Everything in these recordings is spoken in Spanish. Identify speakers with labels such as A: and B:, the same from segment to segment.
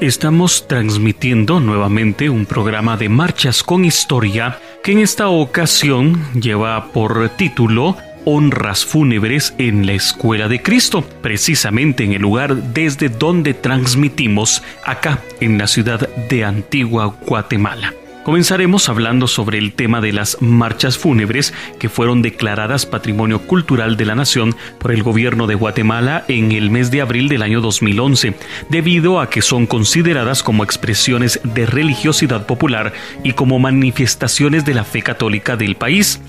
A: Estamos transmitiendo nuevamente un programa de marchas con historia que en esta ocasión lleva por título Honras fúnebres en la Escuela de Cristo, precisamente en el lugar desde donde transmitimos acá en la ciudad de Antigua Guatemala. Comenzaremos hablando sobre el tema de las marchas fúnebres que fueron declaradas Patrimonio Cultural de la Nación por el gobierno de Guatemala en el mes de abril del año 2011, debido a que son consideradas como expresiones de religiosidad popular y como manifestaciones de la fe católica del país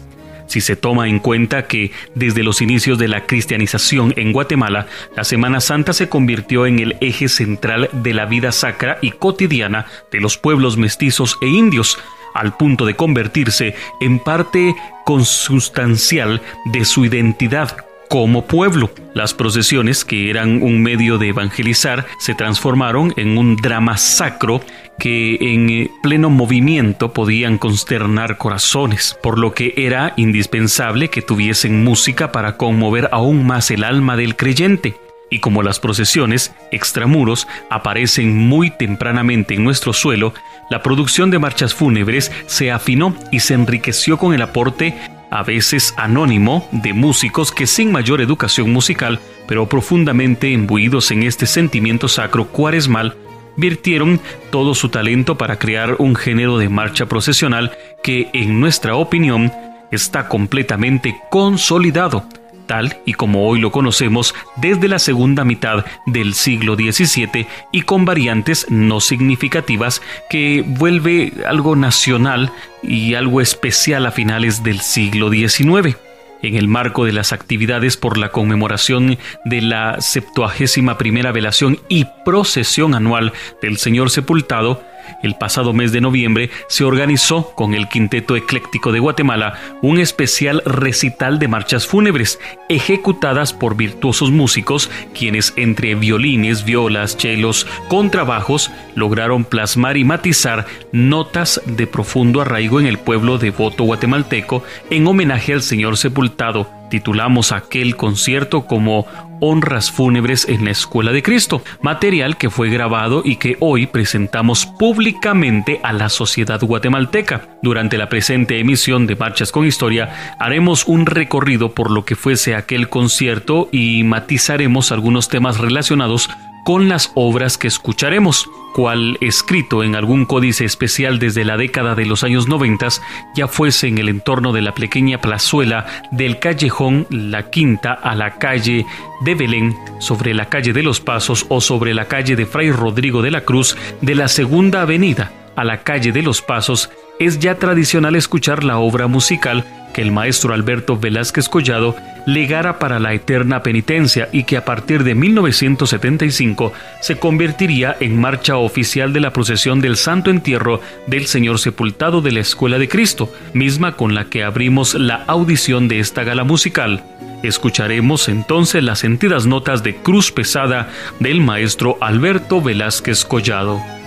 A: si se toma en cuenta que desde los inicios de la cristianización en Guatemala, la Semana Santa se convirtió en el eje central de la vida sacra y cotidiana de los pueblos mestizos e indios, al punto de convertirse en parte consustancial de su identidad como pueblo. Las procesiones, que eran un medio de evangelizar, se transformaron en un drama sacro que en eh, pleno movimiento podían consternar corazones, por lo que era indispensable que tuviesen música para conmover aún más el alma del creyente. Y como las procesiones extramuros aparecen muy tempranamente en nuestro suelo, la producción de marchas fúnebres se afinó y se enriqueció con el aporte a veces anónimo, de músicos que sin mayor educación musical, pero profundamente imbuidos en este sentimiento sacro cuaresmal, virtieron todo su talento para crear un género de marcha procesional que, en nuestra opinión, está completamente consolidado, tal y como hoy lo conocemos desde la segunda mitad del siglo XVII y con variantes no significativas que vuelve algo nacional y algo especial a finales del siglo XIX. En el marco de las actividades por la conmemoración de la septuagésima primera velación y procesión anual del Señor Sepultado, el pasado mes de noviembre se organizó con el Quinteto Ecléctico de Guatemala un especial recital de marchas fúnebres ejecutadas por virtuosos músicos quienes entre violines, violas, chelos, contrabajos lograron plasmar y matizar notas de profundo arraigo en el pueblo devoto guatemalteco en homenaje al Señor sepultado. Titulamos aquel concierto como Honras Fúnebres en la Escuela de Cristo, material que fue grabado y que hoy presentamos públicamente a la sociedad guatemalteca. Durante la presente emisión de Marchas con Historia haremos un recorrido por lo que fuese aquel concierto y matizaremos algunos temas relacionados con las obras que escucharemos, cual escrito en algún códice especial desde la década de los años 90, ya fuese en el entorno de la pequeña plazuela del callejón La Quinta a la calle de Belén, sobre la calle de los Pasos o sobre la calle de Fray Rodrigo de la Cruz de la Segunda Avenida a la calle de los Pasos, es ya tradicional escuchar la obra musical que el maestro Alberto Velázquez Collado legara para la eterna penitencia y que a partir de 1975 se convertiría en marcha oficial de la procesión del Santo Entierro del Señor Sepultado de la Escuela de Cristo, misma con la que abrimos la audición de esta gala musical. Escucharemos entonces las sentidas notas de Cruz Pesada del maestro Alberto Velázquez Collado.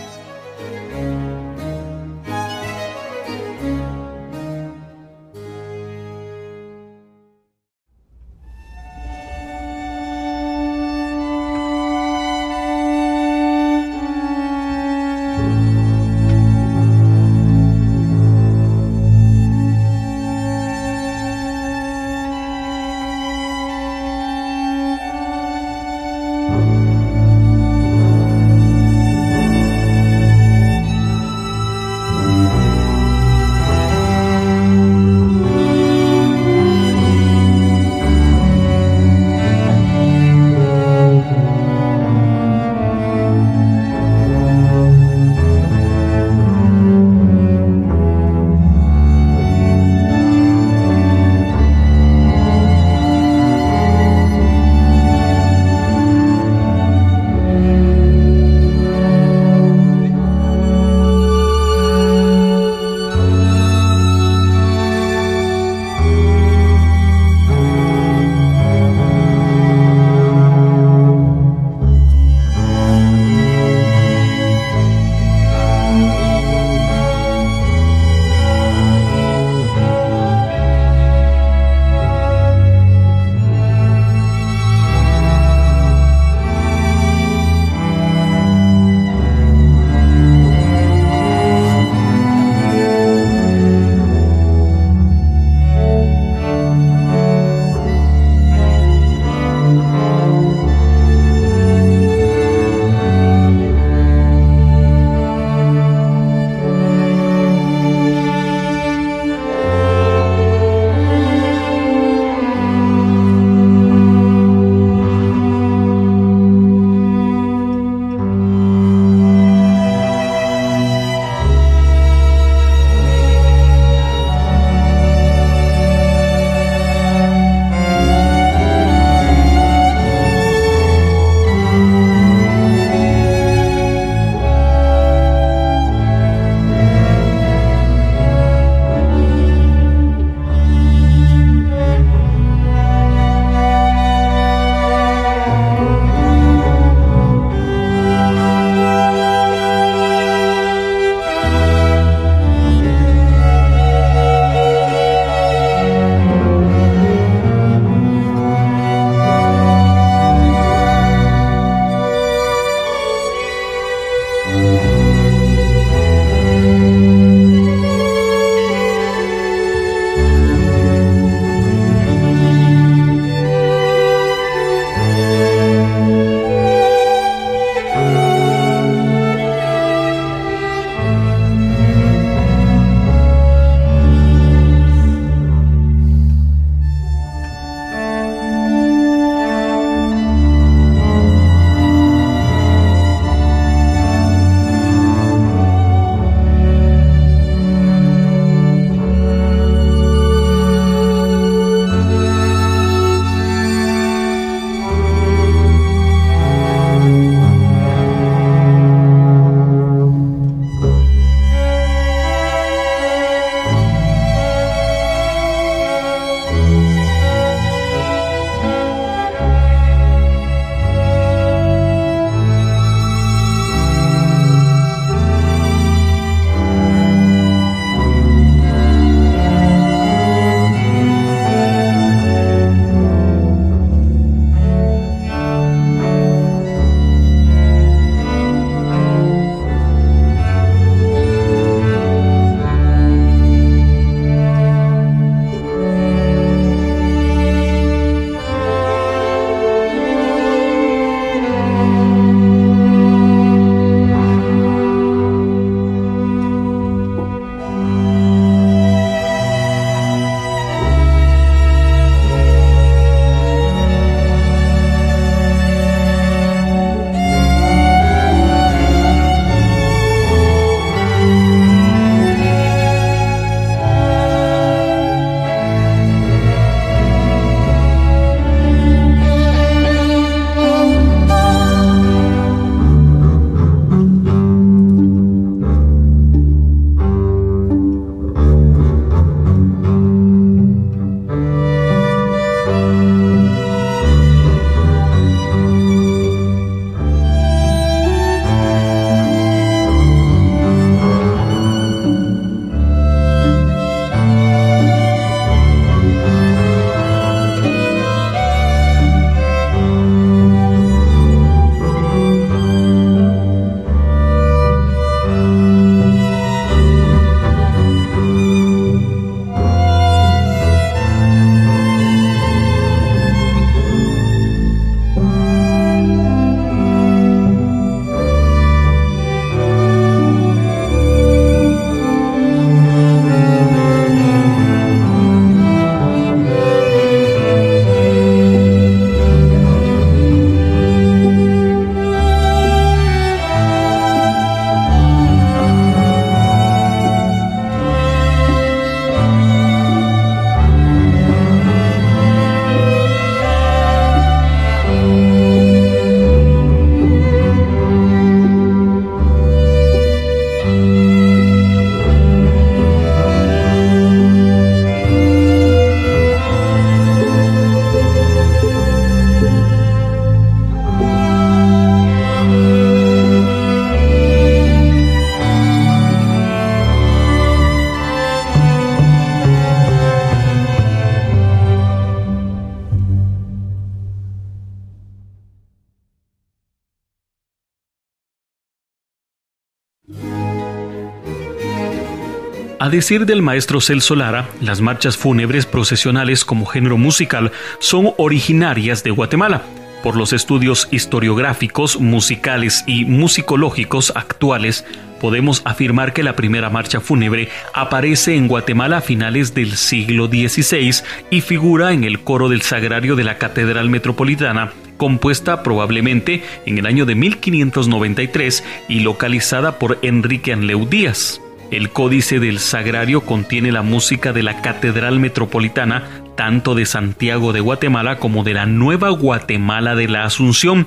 A: A decir del maestro Celso Lara, las marchas fúnebres procesionales como género musical son originarias de Guatemala. Por los estudios historiográficos, musicales y musicológicos actuales, podemos afirmar que la primera marcha fúnebre aparece en Guatemala a finales del siglo XVI y figura en el coro del sagrario de la Catedral Metropolitana compuesta probablemente en el año de 1593 y localizada por Enrique Anleu Díaz. El Códice del Sagrario contiene la música de la Catedral Metropolitana, tanto de Santiago de Guatemala como de la Nueva Guatemala de la Asunción,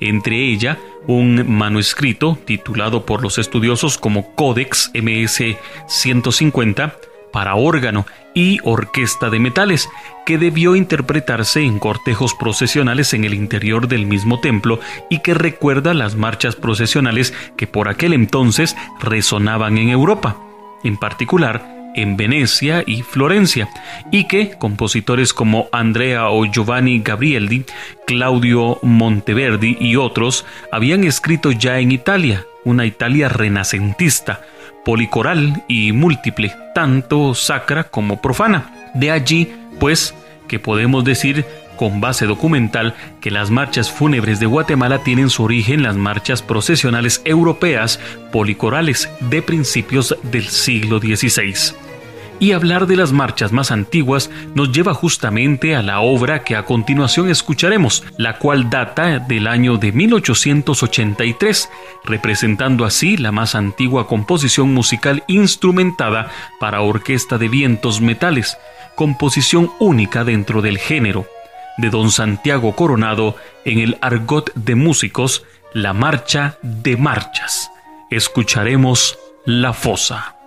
A: entre ella un manuscrito titulado por los estudiosos como Codex MS 150 para órgano y orquesta de metales, que debió interpretarse en cortejos procesionales en el interior del mismo templo y que recuerda las marchas procesionales que por aquel entonces resonaban en Europa, en particular en Venecia y Florencia, y que compositores como Andrea o Giovanni Gabrieldi, Claudio Monteverdi y otros habían escrito ya en Italia, una Italia renacentista, policoral y múltiple, tanto sacra como profana. De allí, pues, que podemos decir con base documental que las marchas fúnebres de Guatemala tienen su origen en las marchas procesionales europeas policorales de principios del siglo XVI. Y hablar de las marchas más antiguas nos lleva justamente a la obra que a continuación escucharemos, la cual data del año de 1883, representando así la más antigua composición musical instrumentada para orquesta de vientos metales, composición única dentro del género, de don Santiago Coronado en el argot de músicos, la marcha de marchas. Escucharemos La Fosa.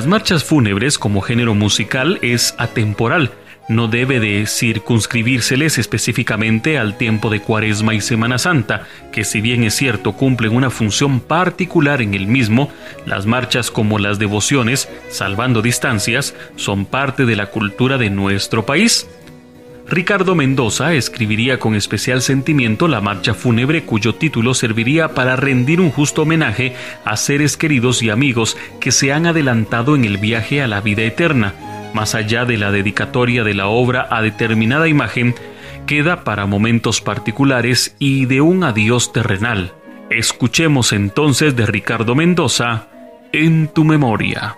A: Las marchas fúnebres como género musical es atemporal, no debe de circunscribírseles específicamente al tiempo de Cuaresma y Semana Santa, que si bien es cierto cumplen una función particular en el mismo, las marchas como las devociones, salvando distancias, son parte de la cultura de nuestro país. Ricardo Mendoza escribiría con especial sentimiento la marcha fúnebre cuyo título serviría para rendir un justo homenaje a seres queridos y amigos que se han adelantado en el viaje a la vida eterna más allá de la dedicatoria de la obra a determinada imagen, queda para momentos particulares y de un adiós terrenal. Escuchemos entonces de Ricardo Mendoza, En tu memoria.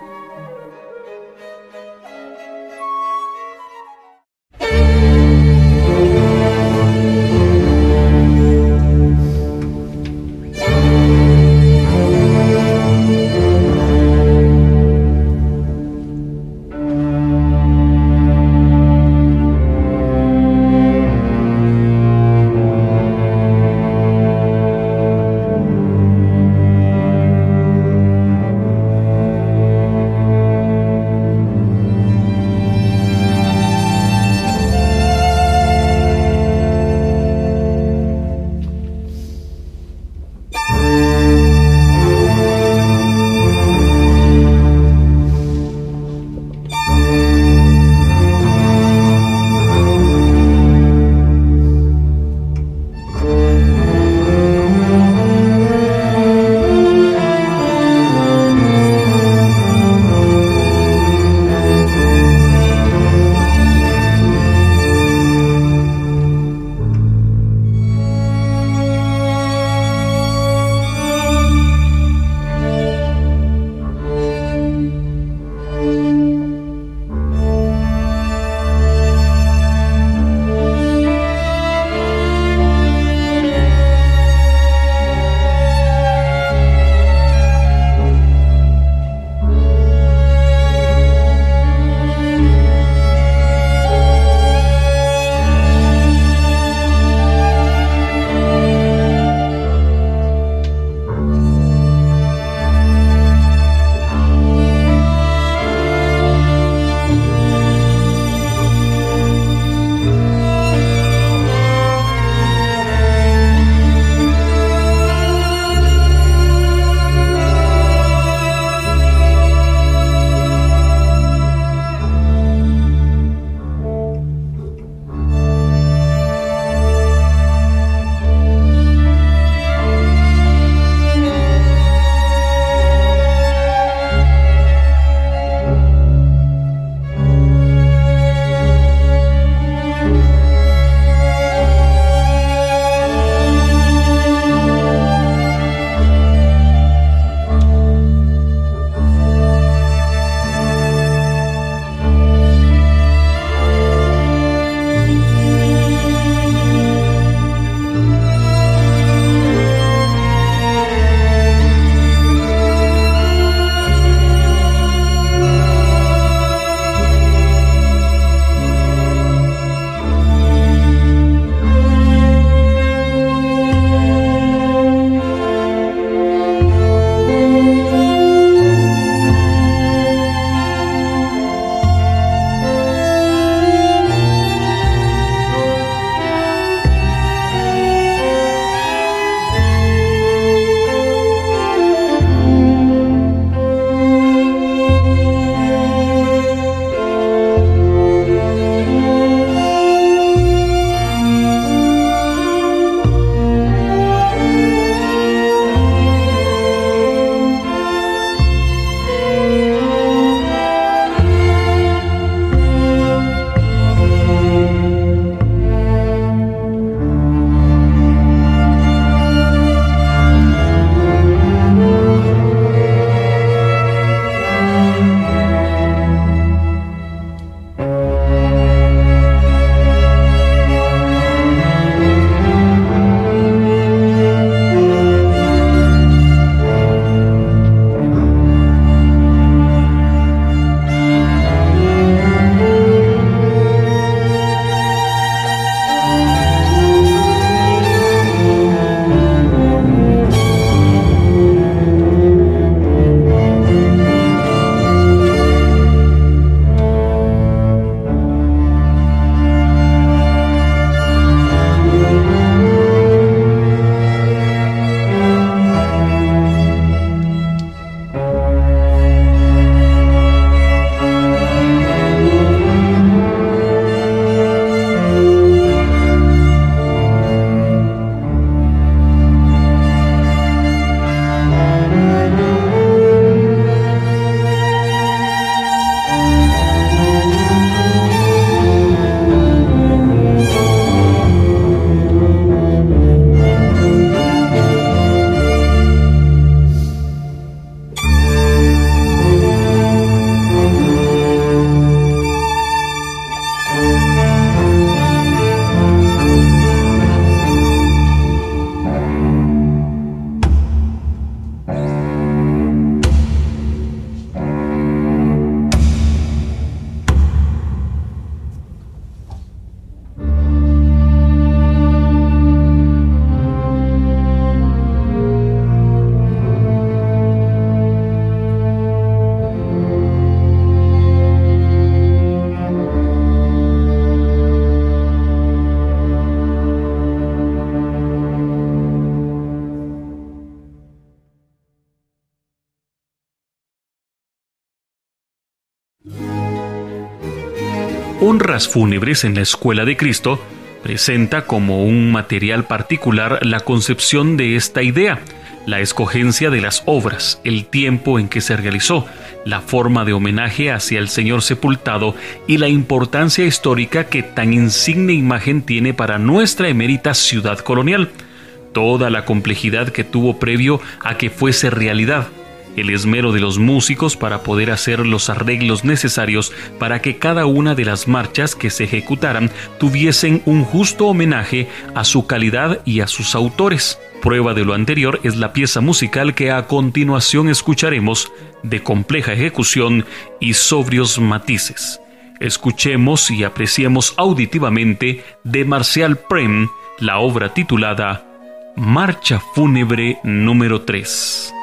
A: Fúnebres en la Escuela de Cristo presenta como un material particular la concepción de esta idea, la escogencia de las obras, el tiempo en que se realizó, la forma de homenaje hacia el Señor sepultado y la importancia histórica que tan insigne imagen tiene para nuestra emérita ciudad colonial, toda la complejidad que tuvo previo a que fuese realidad, el esmero de los músicos para poder hacer los arreglos necesarios para que cada una de las marchas que se ejecutaran tuviesen un justo homenaje a su calidad y a sus autores. Prueba de lo anterior es la pieza musical que a continuación escucharemos, de compleja ejecución y sobrios matices. Escuchemos y apreciemos auditivamente de Marcial Prem la obra titulada Marcha Fúnebre número 3.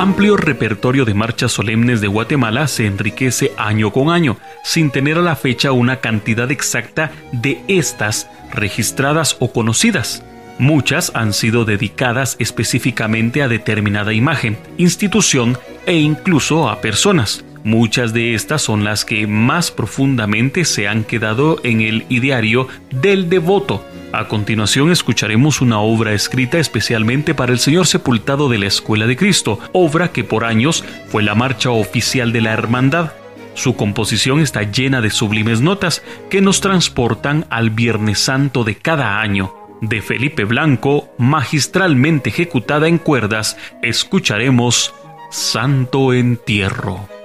A: Amplio repertorio de marchas solemnes de Guatemala se enriquece año con año, sin tener a la fecha una cantidad exacta de estas registradas o conocidas. Muchas han sido dedicadas específicamente a determinada imagen, institución e incluso a personas. Muchas de estas son las que más profundamente se han quedado en el ideario del devoto. A continuación escucharemos una obra escrita especialmente para el Señor sepultado de la Escuela de Cristo, obra que por años fue la marcha oficial de la Hermandad. Su composición está llena de sublimes notas que nos transportan al Viernes Santo de cada año. De Felipe Blanco, magistralmente ejecutada en cuerdas, escucharemos Santo Entierro.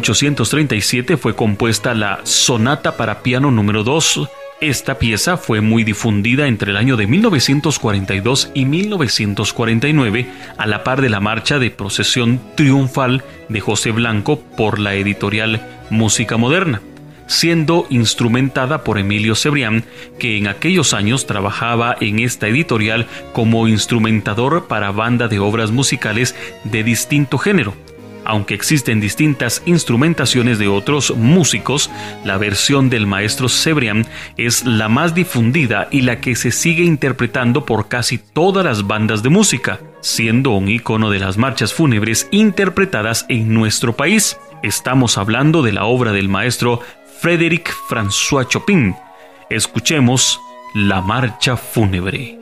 A: 1837 fue compuesta la Sonata para piano número 2. Esta pieza fue muy difundida entre el año de 1942 y 1949 a la par de la marcha de procesión triunfal de José Blanco por la editorial Música Moderna siendo instrumentada por Emilio Cebrián, que en aquellos años trabajaba en esta editorial como instrumentador para banda de obras musicales de distinto género. Aunque existen distintas instrumentaciones de otros músicos, la versión del maestro Cebrián es la más difundida y la que se sigue interpretando por casi todas las bandas de música, siendo un icono de las marchas fúnebres interpretadas en nuestro país. Estamos hablando de la obra del maestro Frédéric François Chopin. Escuchemos La Marcha Fúnebre.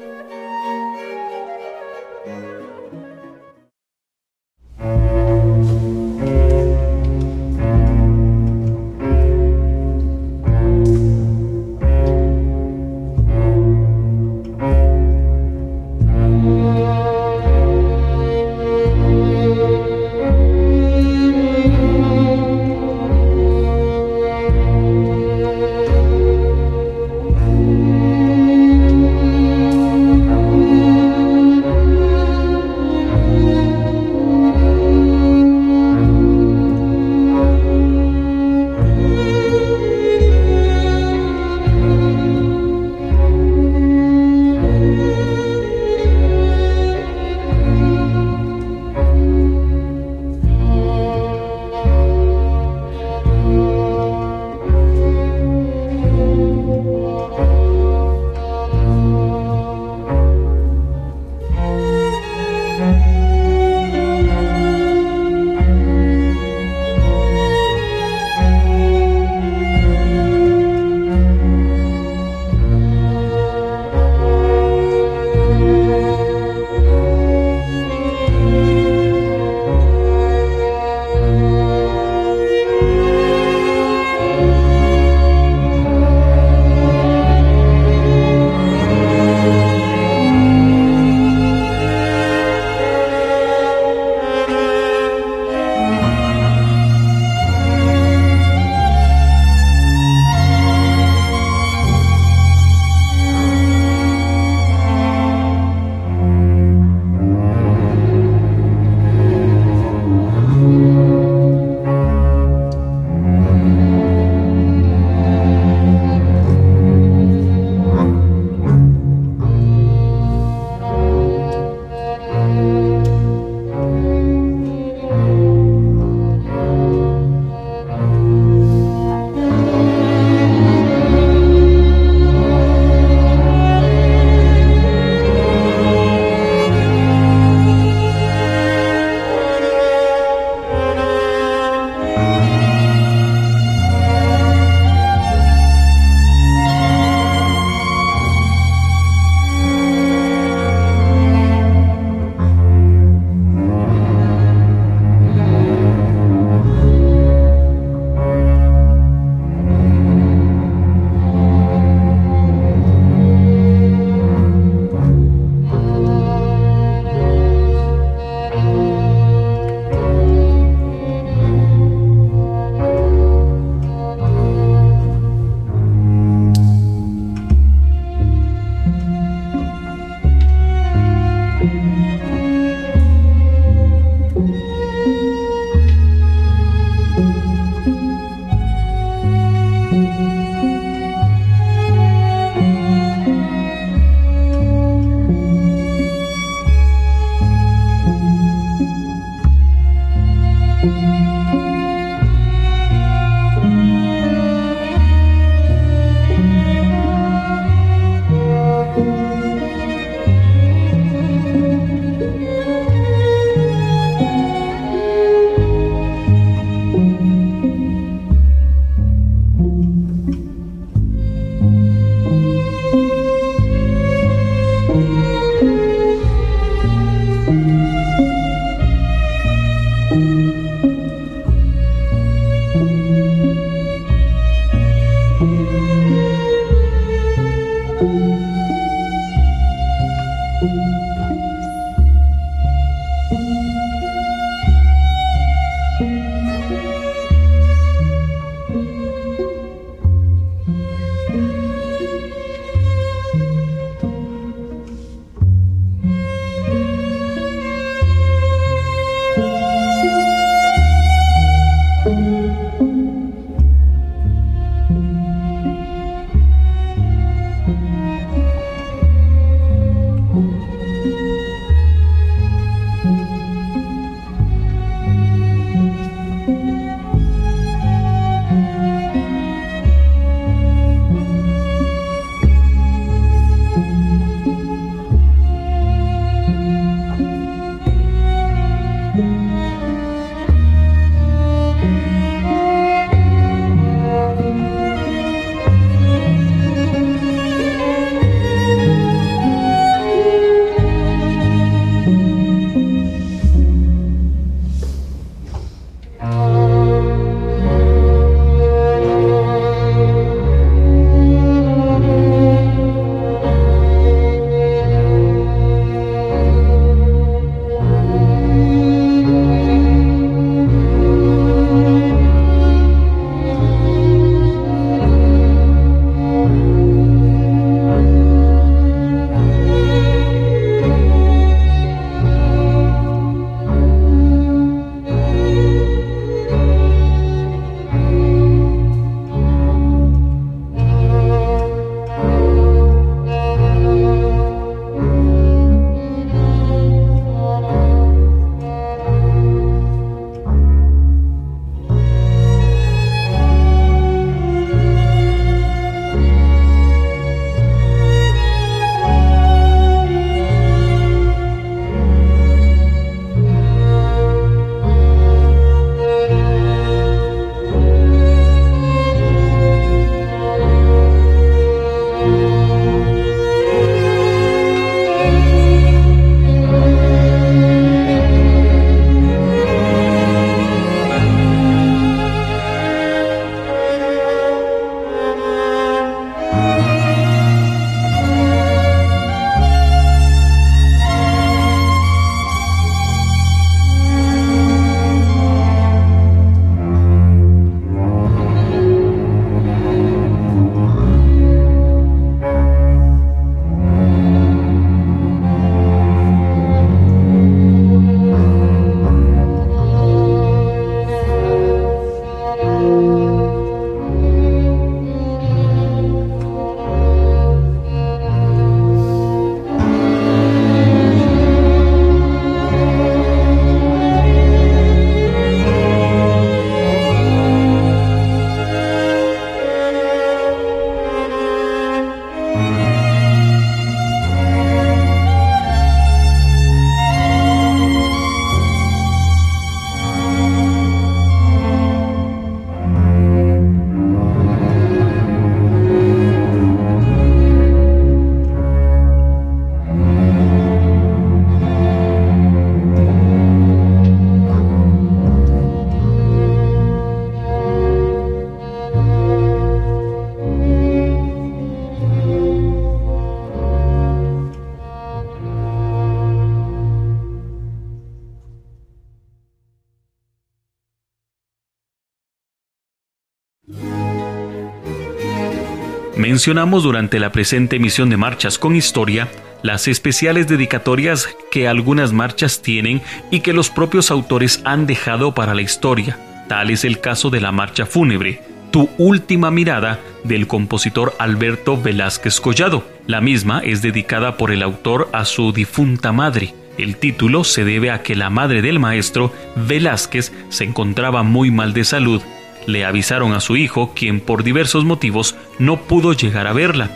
A: Mencionamos durante la presente emisión de Marchas con Historia las especiales dedicatorias que algunas marchas tienen y que los propios autores han dejado para la historia. Tal es el caso de la marcha fúnebre, Tu última mirada, del compositor Alberto Velázquez Collado. La misma es dedicada por el autor a su difunta madre. El título se debe a que la madre del maestro, Velázquez, se encontraba muy mal de salud. Le avisaron a su hijo, quien por diversos motivos no pudo llegar a verla.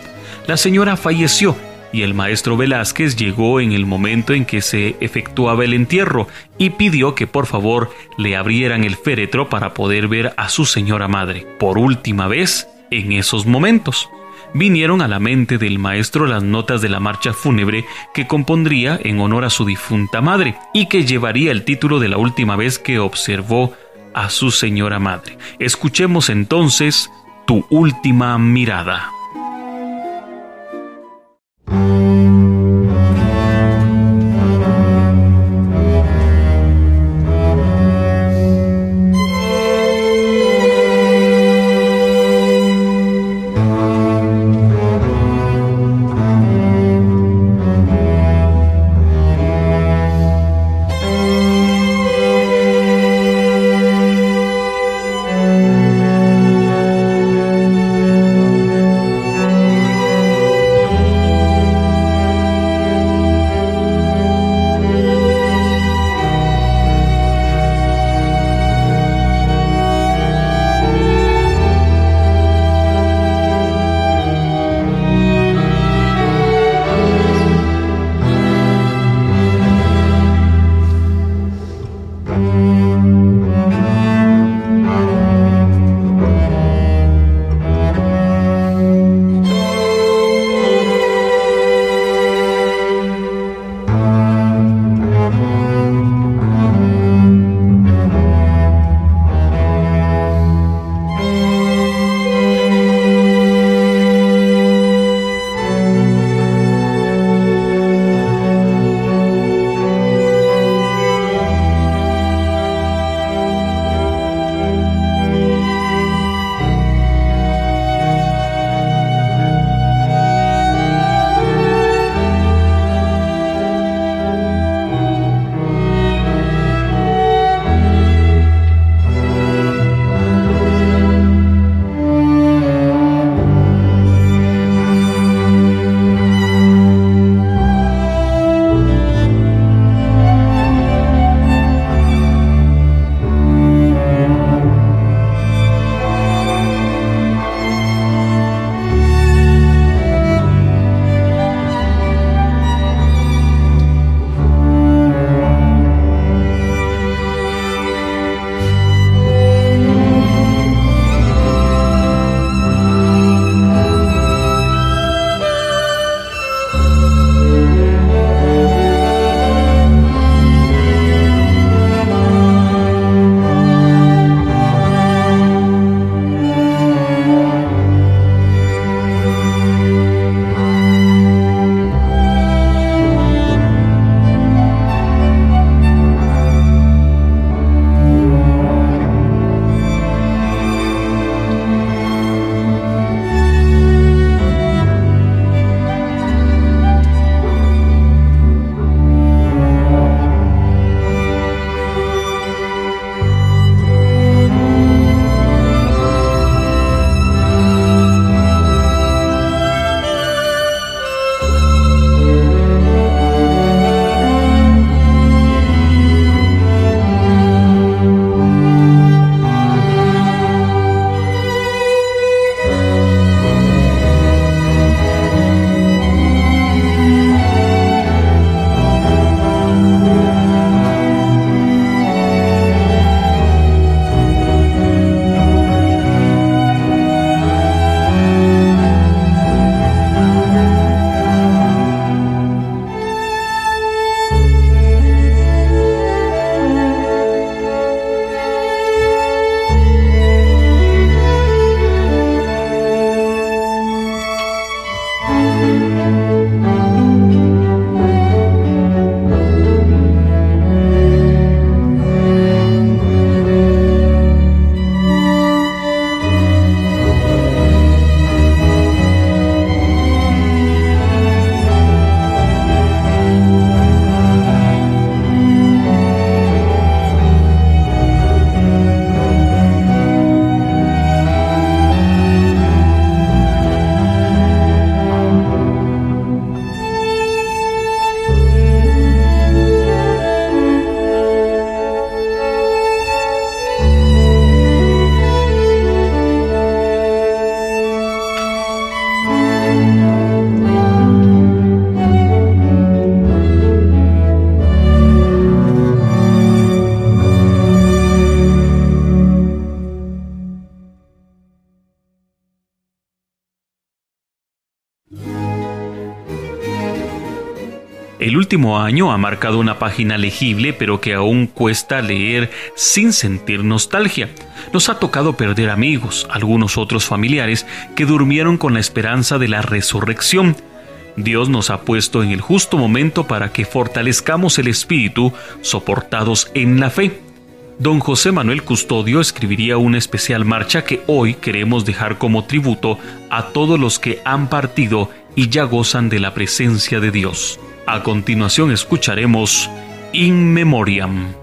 A: La señora falleció y el maestro Velázquez llegó en el momento en que se efectuaba el entierro y pidió que por favor le abrieran el féretro para poder ver a su señora madre por última vez en esos momentos. Vinieron a la mente del maestro las notas de la marcha fúnebre que compondría en honor a su difunta madre y que llevaría el título de la última vez que observó a su señora madre. Escuchemos entonces tu última mirada. Año ha marcado una página legible pero que aún cuesta leer sin sentir nostalgia. Nos ha tocado perder amigos, algunos otros familiares que durmieron con la esperanza de la resurrección. Dios nos ha puesto en el justo momento para que fortalezcamos el espíritu soportados en la fe. Don José Manuel Custodio escribiría una especial marcha que hoy queremos dejar como tributo a todos los que han partido y ya gozan de la presencia de Dios. A continuación escucharemos In Memoriam.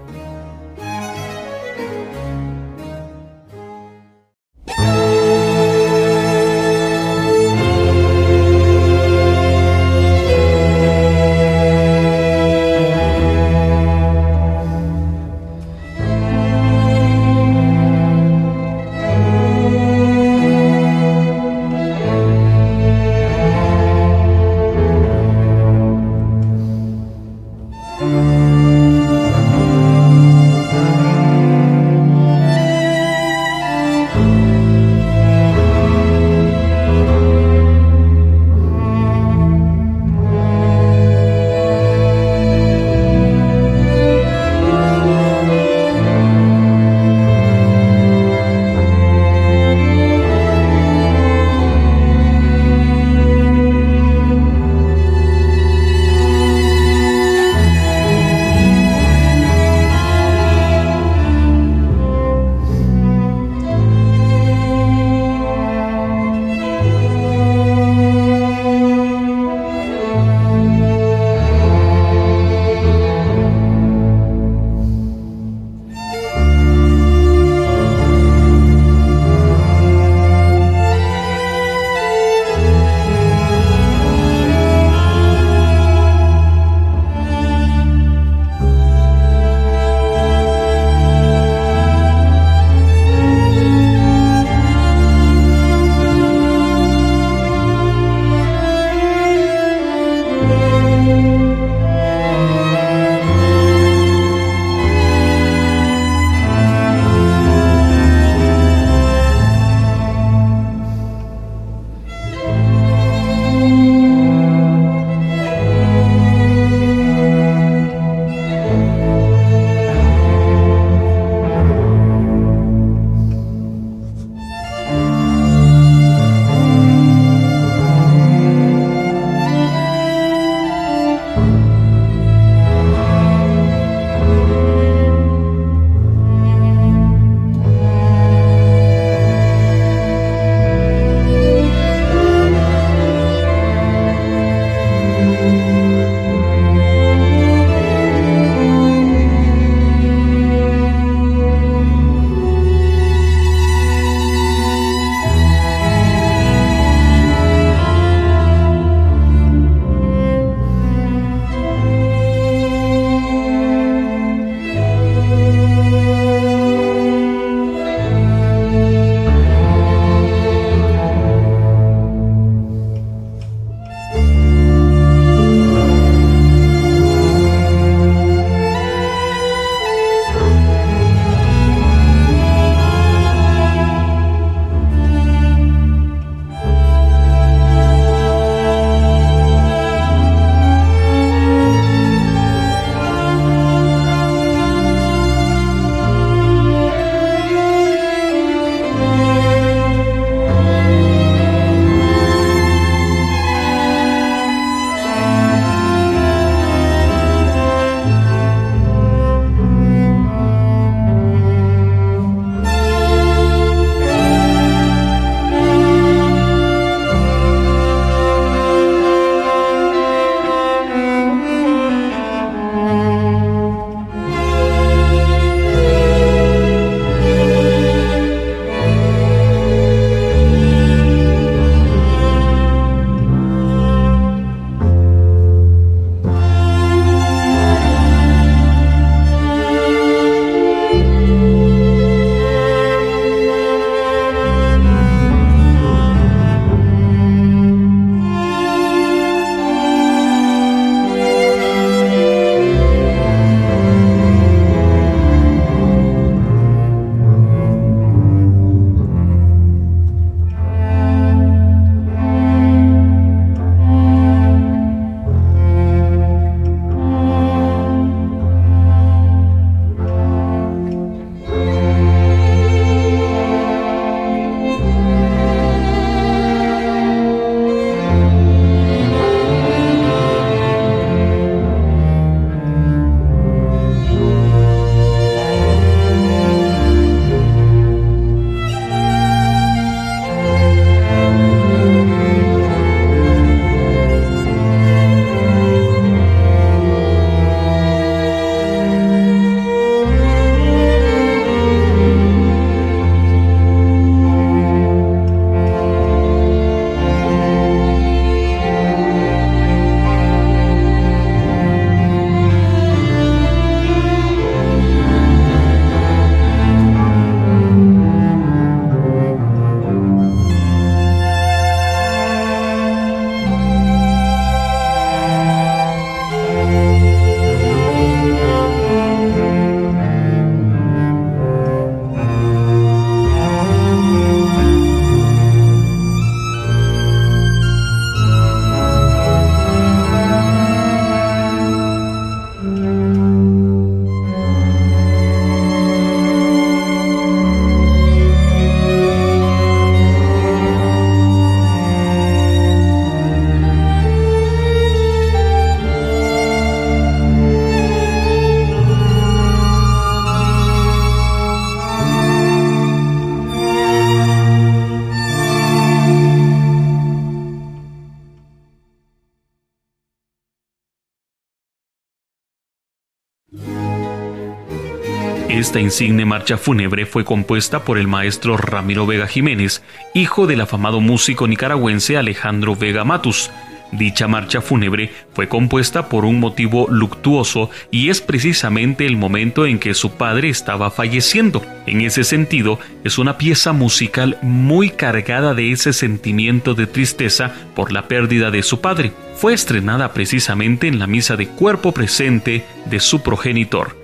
A: Esta insigne marcha fúnebre fue compuesta por el maestro Ramiro Vega Jiménez, hijo del afamado músico nicaragüense Alejandro Vega Matus, Dicha marcha fúnebre fue compuesta por un motivo luctuoso y es precisamente el momento en que su padre estaba falleciendo. En ese sentido, es una pieza musical muy cargada de ese sentimiento de tristeza por la pérdida de su padre. Fue estrenada precisamente en la misa de cuerpo presente de su progenitor.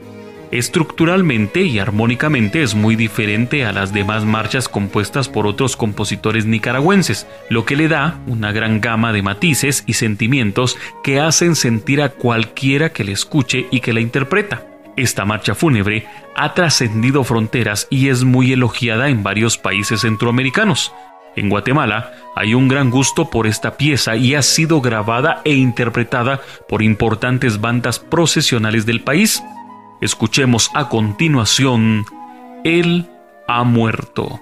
A: Estructuralmente y armónicamente es muy diferente a las demás marchas compuestas por otros compositores nicaragüenses, lo que le da una gran gama de matices y sentimientos que hacen sentir a cualquiera que la escuche y que la interpreta. Esta marcha fúnebre ha trascendido fronteras y es muy elogiada en varios países centroamericanos. En Guatemala hay un gran gusto por esta pieza y ha sido grabada e interpretada por importantes bandas procesionales del país. Escuchemos a continuación Él ha muerto.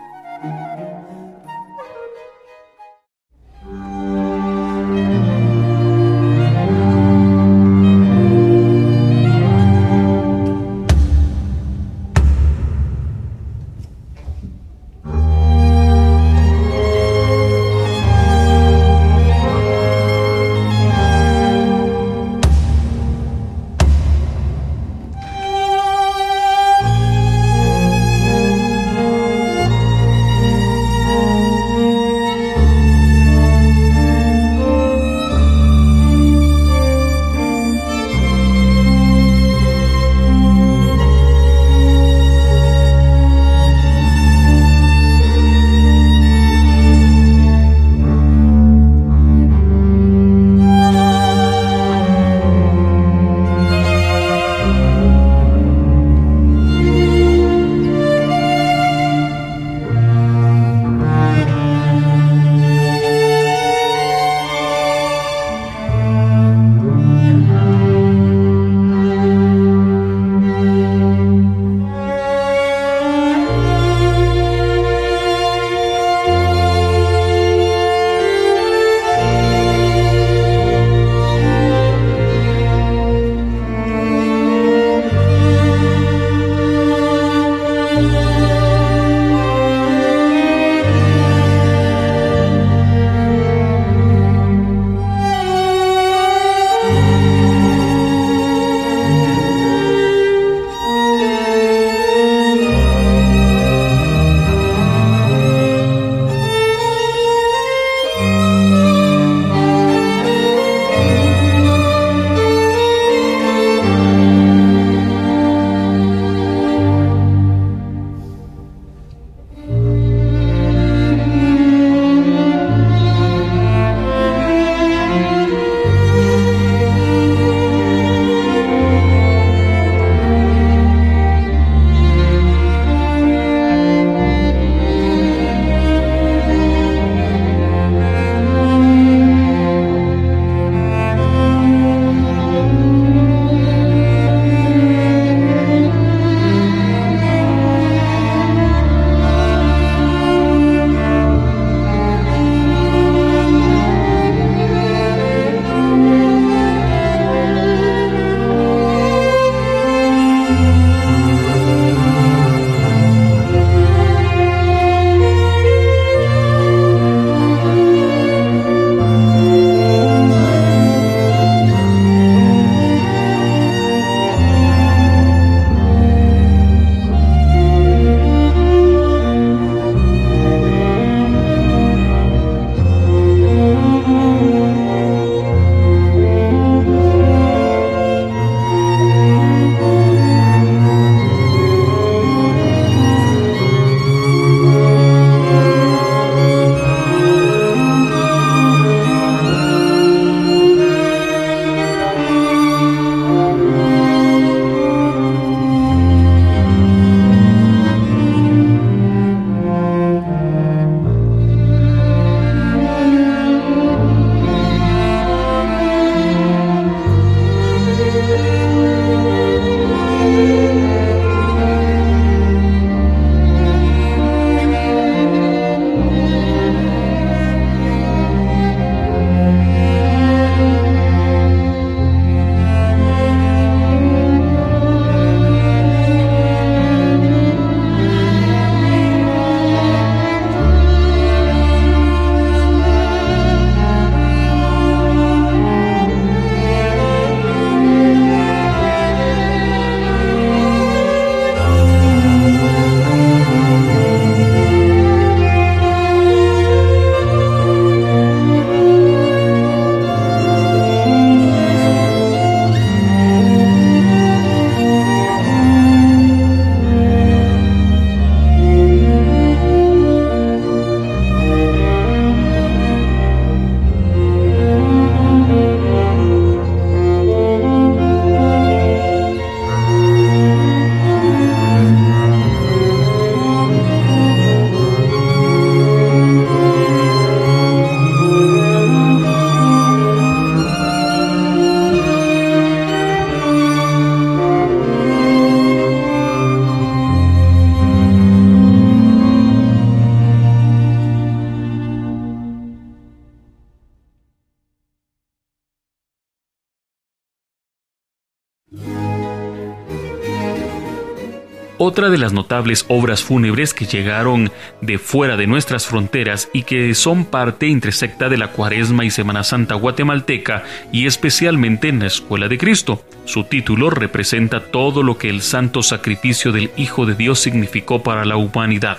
A: Otra de las notables obras fúnebres que llegaron de fuera de nuestras fronteras y que son parte intersecta de la Cuaresma y Semana Santa guatemalteca y especialmente en la Escuela de Cristo. Su título representa todo lo que el santo sacrificio del Hijo de Dios significó para la humanidad.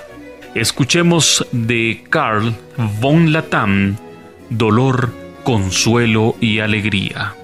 A: Escuchemos de Carl von Latam, Dolor, Consuelo y Alegría.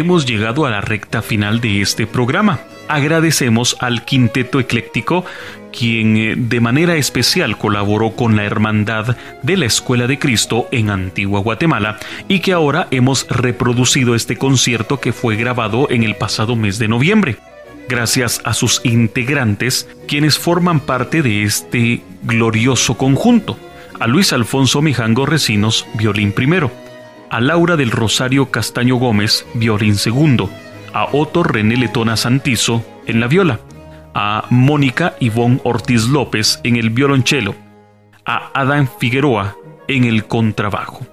A: Hemos llegado a la recta final de este programa. Agradecemos al quinteto ecléctico quien eh, de manera especial colaboró con la Hermandad de la Escuela de Cristo en Antigua Guatemala y que ahora hemos reproducido este concierto que fue grabado en el pasado mes de noviembre. Gracias a sus integrantes, quienes forman parte de este glorioso conjunto, a Luis Alfonso Mijango Recinos, violín primero, a Laura del Rosario Castaño Gómez, violín segundo, a Otto René Letona Santizo en la viola, a Mónica Ivonne Ortiz López en el violonchelo, a Adán Figueroa en el contrabajo.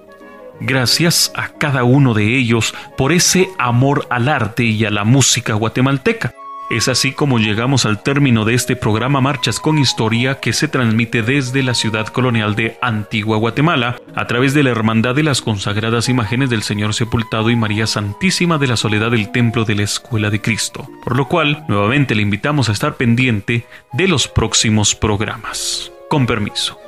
A: Gracias a cada uno de ellos por ese amor al arte y a la música guatemalteca. Es así como llegamos al término de este programa Marchas con Historia que se transmite desde la ciudad colonial de Antigua Guatemala a través de la Hermandad de las Consagradas Imágenes del Señor Sepultado y María Santísima de la Soledad del Templo de la Escuela de Cristo. Por lo cual, nuevamente le invitamos a estar pendiente de los próximos programas. Con permiso.